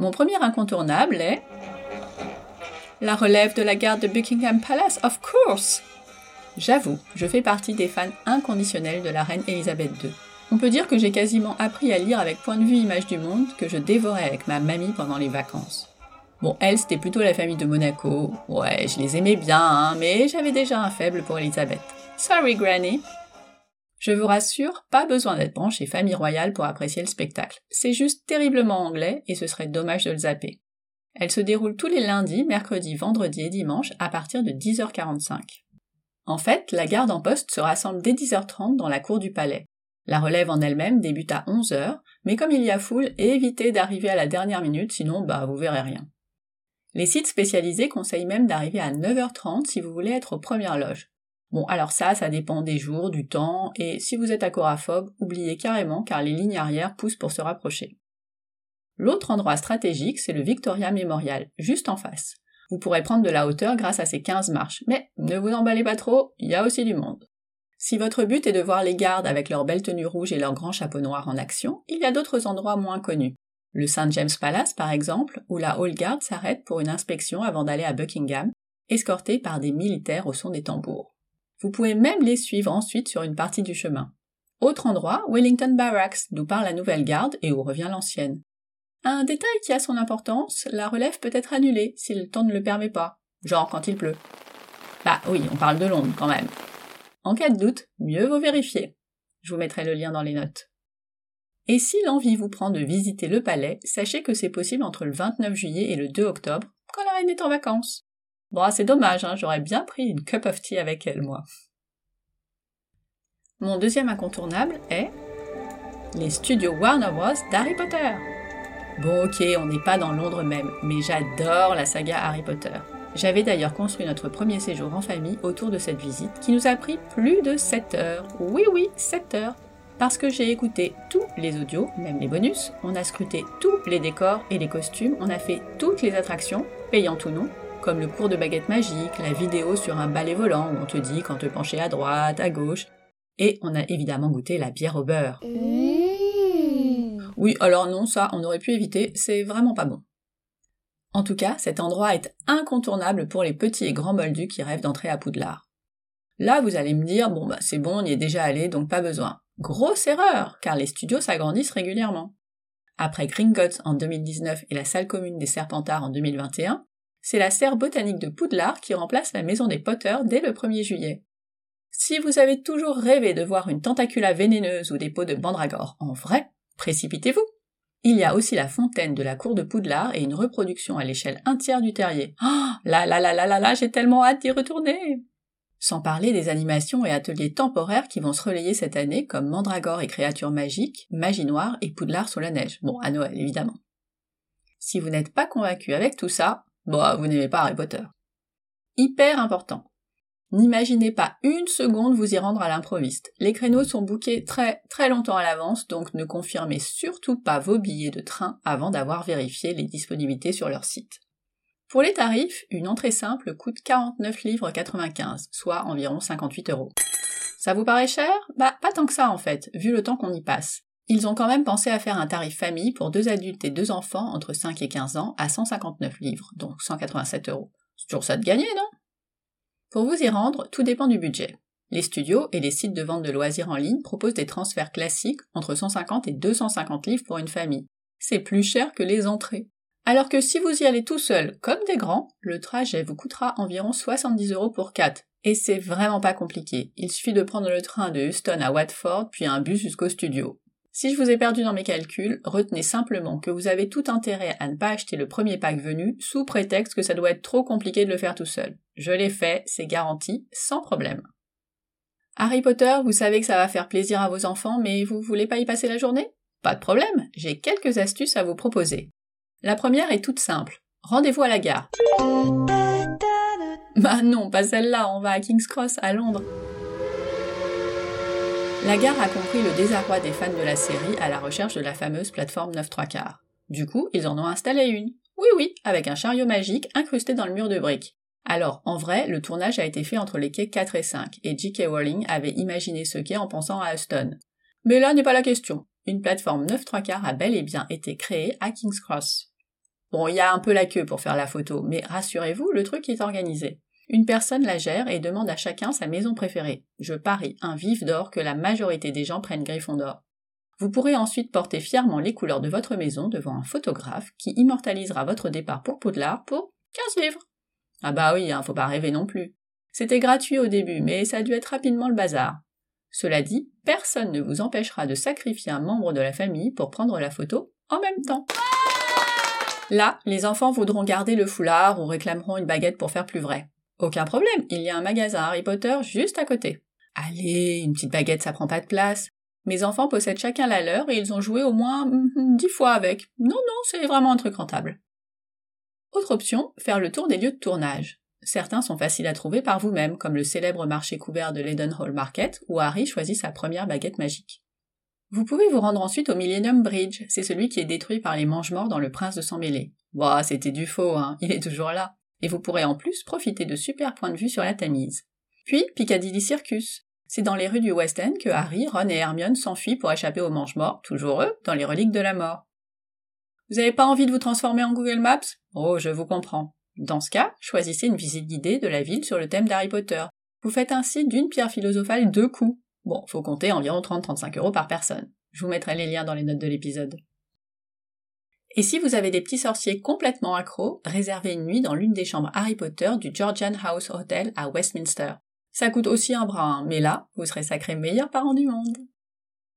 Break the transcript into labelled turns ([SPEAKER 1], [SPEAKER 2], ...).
[SPEAKER 1] Mon premier incontournable est la relève de la garde de Buckingham Palace, of course. J'avoue, je fais partie des fans inconditionnels de la reine Elisabeth II. On peut dire que j'ai quasiment appris à lire avec point de vue image du monde que je dévorais avec ma mamie pendant les vacances. Bon, elle, c'était plutôt la famille de Monaco. Ouais, je les aimais bien, hein, mais j'avais déjà un faible pour Elisabeth. Sorry, Granny. Je vous rassure, pas besoin d'être branché famille royale pour apprécier le spectacle. C'est juste terriblement anglais et ce serait dommage de le zapper. Elle se déroule tous les lundis, mercredis, vendredis et dimanches à partir de 10h45. En fait, la garde en poste se rassemble dès 10h30 dans la cour du palais. La relève en elle-même débute à 11h, mais comme il y a foule, évitez d'arriver à la dernière minute, sinon bah vous verrez rien. Les sites spécialisés conseillent même d'arriver à 9h30 si vous voulez être aux premières loges. Bon, alors ça, ça dépend des jours, du temps, et si vous êtes accoraphobe, oubliez carrément car les lignes arrière poussent pour se rapprocher. L'autre endroit stratégique, c'est le Victoria Memorial, juste en face. Vous pourrez prendre de la hauteur grâce à ces 15 marches, mais ne vous emballez pas trop, il y a aussi du monde. Si votre but est de voir les gardes avec leurs belles tenues rouges et leurs grands chapeaux noirs en action, il y a d'autres endroits moins connus. Le St. James Palace, par exemple, où la Hall Guard s'arrête pour une inspection avant d'aller à Buckingham, escortés par des militaires au son des tambours. Vous pouvez même les suivre ensuite sur une partie du chemin. Autre endroit, Wellington Barracks, d'où part la nouvelle garde et où revient l'ancienne. Un détail qui a son importance, la relève peut être annulée si le temps ne le permet pas, genre quand il pleut. Bah oui, on parle de Londres quand même. En cas de doute, mieux vaut vérifier. Je vous mettrai le lien dans les notes. Et si l'envie vous prend de visiter le palais, sachez que c'est possible entre le 29 juillet et le 2 octobre, quand la reine est en vacances. Bon, c'est dommage, hein, j'aurais bien pris une cup of tea avec elle, moi. Mon deuxième incontournable est les studios Warner Bros. d'Harry Potter. Bon, ok, on n'est pas dans Londres même, mais j'adore la saga Harry Potter. J'avais d'ailleurs construit notre premier séjour en famille autour de cette visite qui nous a pris plus de 7 heures. Oui, oui, 7 heures parce que j'ai écouté tous les audios, même les bonus, on a scruté tous les décors et les costumes, on a fait toutes les attractions, payantes ou non, comme le cours de baguette magique, la vidéo sur un balai volant où on te dit quand te pencher à droite, à gauche, et on a évidemment goûté la bière au beurre. Mmh. Oui, alors non, ça, on aurait pu éviter, c'est vraiment pas bon. En tout cas, cet endroit est incontournable pour les petits et grands moldus qui rêvent d'entrer à Poudlard. Là, vous allez me dire, bon bah c'est bon, on y est déjà allé, donc pas besoin. Grosse erreur, car les studios s'agrandissent régulièrement. Après Gringotts en 2019 et la salle commune des Serpentards en 2021, c'est la serre botanique de Poudlard qui remplace la maison des Potter dès le 1er juillet. Si vous avez toujours rêvé de voir une tentacula vénéneuse ou des pots de bandragore en vrai, précipitez-vous. Il y a aussi la fontaine de la cour de Poudlard et une reproduction à l'échelle un tiers du terrier. Oh, là là là là là là, j'ai tellement hâte d'y retourner! Sans parler des animations et ateliers temporaires qui vont se relayer cette année comme Mandragore et créatures magiques, Magie noire et Poudlard sous la neige. Bon, à Noël évidemment. Si vous n'êtes pas convaincu avec tout ça, bon, vous n'aimez pas Harry Potter. Hyper important. N'imaginez pas une seconde vous y rendre à l'improviste. Les créneaux sont bookés très très longtemps à l'avance, donc ne confirmez surtout pas vos billets de train avant d'avoir vérifié les disponibilités sur leur site. Pour les tarifs, une entrée simple coûte 49 livres 95, soit environ 58 euros. Ça vous paraît cher? Bah pas tant que ça en fait, vu le temps qu'on y passe. Ils ont quand même pensé à faire un tarif famille pour deux adultes et deux enfants entre 5 et 15 ans à 159 livres, donc 187 euros. C'est toujours ça de gagner, non? Pour vous y rendre, tout dépend du budget. Les studios et les sites de vente de loisirs en ligne proposent des transferts classiques entre 150 et 250 livres pour une famille. C'est plus cher que les entrées. Alors que si vous y allez tout seul, comme des grands, le trajet vous coûtera environ 70 euros pour 4. Et c'est vraiment pas compliqué. Il suffit de prendre le train de Houston à Watford, puis un bus jusqu'au studio. Si je vous ai perdu dans mes calculs, retenez simplement que vous avez tout intérêt à ne pas acheter le premier pack venu sous prétexte que ça doit être trop compliqué de le faire tout seul. Je l'ai fait, c'est garanti, sans problème. Harry Potter, vous savez que ça va faire plaisir à vos enfants, mais vous voulez pas y passer la journée? Pas de problème, j'ai quelques astuces à vous proposer. La première est toute simple. Rendez-vous à la gare. Bah non, pas celle-là, on va à King's Cross, à Londres. La gare a compris le désarroi des fans de la série à la recherche de la fameuse plateforme 9 3 quarts. Du coup, ils en ont installé une. Oui oui, avec un chariot magique incrusté dans le mur de briques. Alors, en vrai, le tournage a été fait entre les quais 4 et 5, et J.K. Rowling avait imaginé ce quai en pensant à Aston. Mais là n'est pas la question. Une plateforme 9 3 quarts a bel et bien été créée à King's Cross. Bon, il y a un peu la queue pour faire la photo, mais rassurez-vous, le truc est organisé. Une personne la gère et demande à chacun sa maison préférée. Je parie un vif d'or que la majorité des gens prennent Gryffondor. Vous pourrez ensuite porter fièrement les couleurs de votre maison devant un photographe qui immortalisera votre départ pour Poudlard pour 15 livres. Ah bah oui, hein, faut pas rêver non plus. C'était gratuit au début, mais ça a dû être rapidement le bazar. Cela dit, personne ne vous empêchera de sacrifier un membre de la famille pour prendre la photo en même temps. Là, les enfants voudront garder le foulard ou réclameront une baguette pour faire plus vrai. Aucun problème, il y a un magasin Harry Potter juste à côté. Allez, une petite baguette ça prend pas de place. Mes enfants possèdent chacun la leur et ils ont joué au moins mm, dix fois avec. Non, non, c'est vraiment un truc rentable. Autre option, faire le tour des lieux de tournage. Certains sont faciles à trouver par vous-même, comme le célèbre marché couvert de Hall Market, où Harry choisit sa première baguette magique. Vous pouvez vous rendre ensuite au Millennium Bridge, c'est celui qui est détruit par les mange-morts dans Le Prince de Sang Mêlé. Bah, c'était du faux, hein, il est toujours là et vous pourrez en plus profiter de super points de vue sur la Tamise. Puis Piccadilly Circus. C'est dans les rues du West End que Harry, Ron et Hermione s'enfuient pour échapper aux mange-morts, toujours eux, dans les reliques de la mort. Vous n'avez pas envie de vous transformer en Google Maps? Oh, je vous comprends. Dans ce cas, choisissez une visite guidée de la ville sur le thème d'Harry Potter. Vous faites ainsi d'une pierre philosophale deux coups. Bon, faut compter environ 30-35 euros par personne. Je vous mettrai les liens dans les notes de l'épisode. Et si vous avez des petits sorciers complètement accros, réservez une nuit dans l'une des chambres Harry Potter du Georgian House Hotel à Westminster. Ça coûte aussi un bras, hein, mais là, vous serez sacré meilleur parent du monde.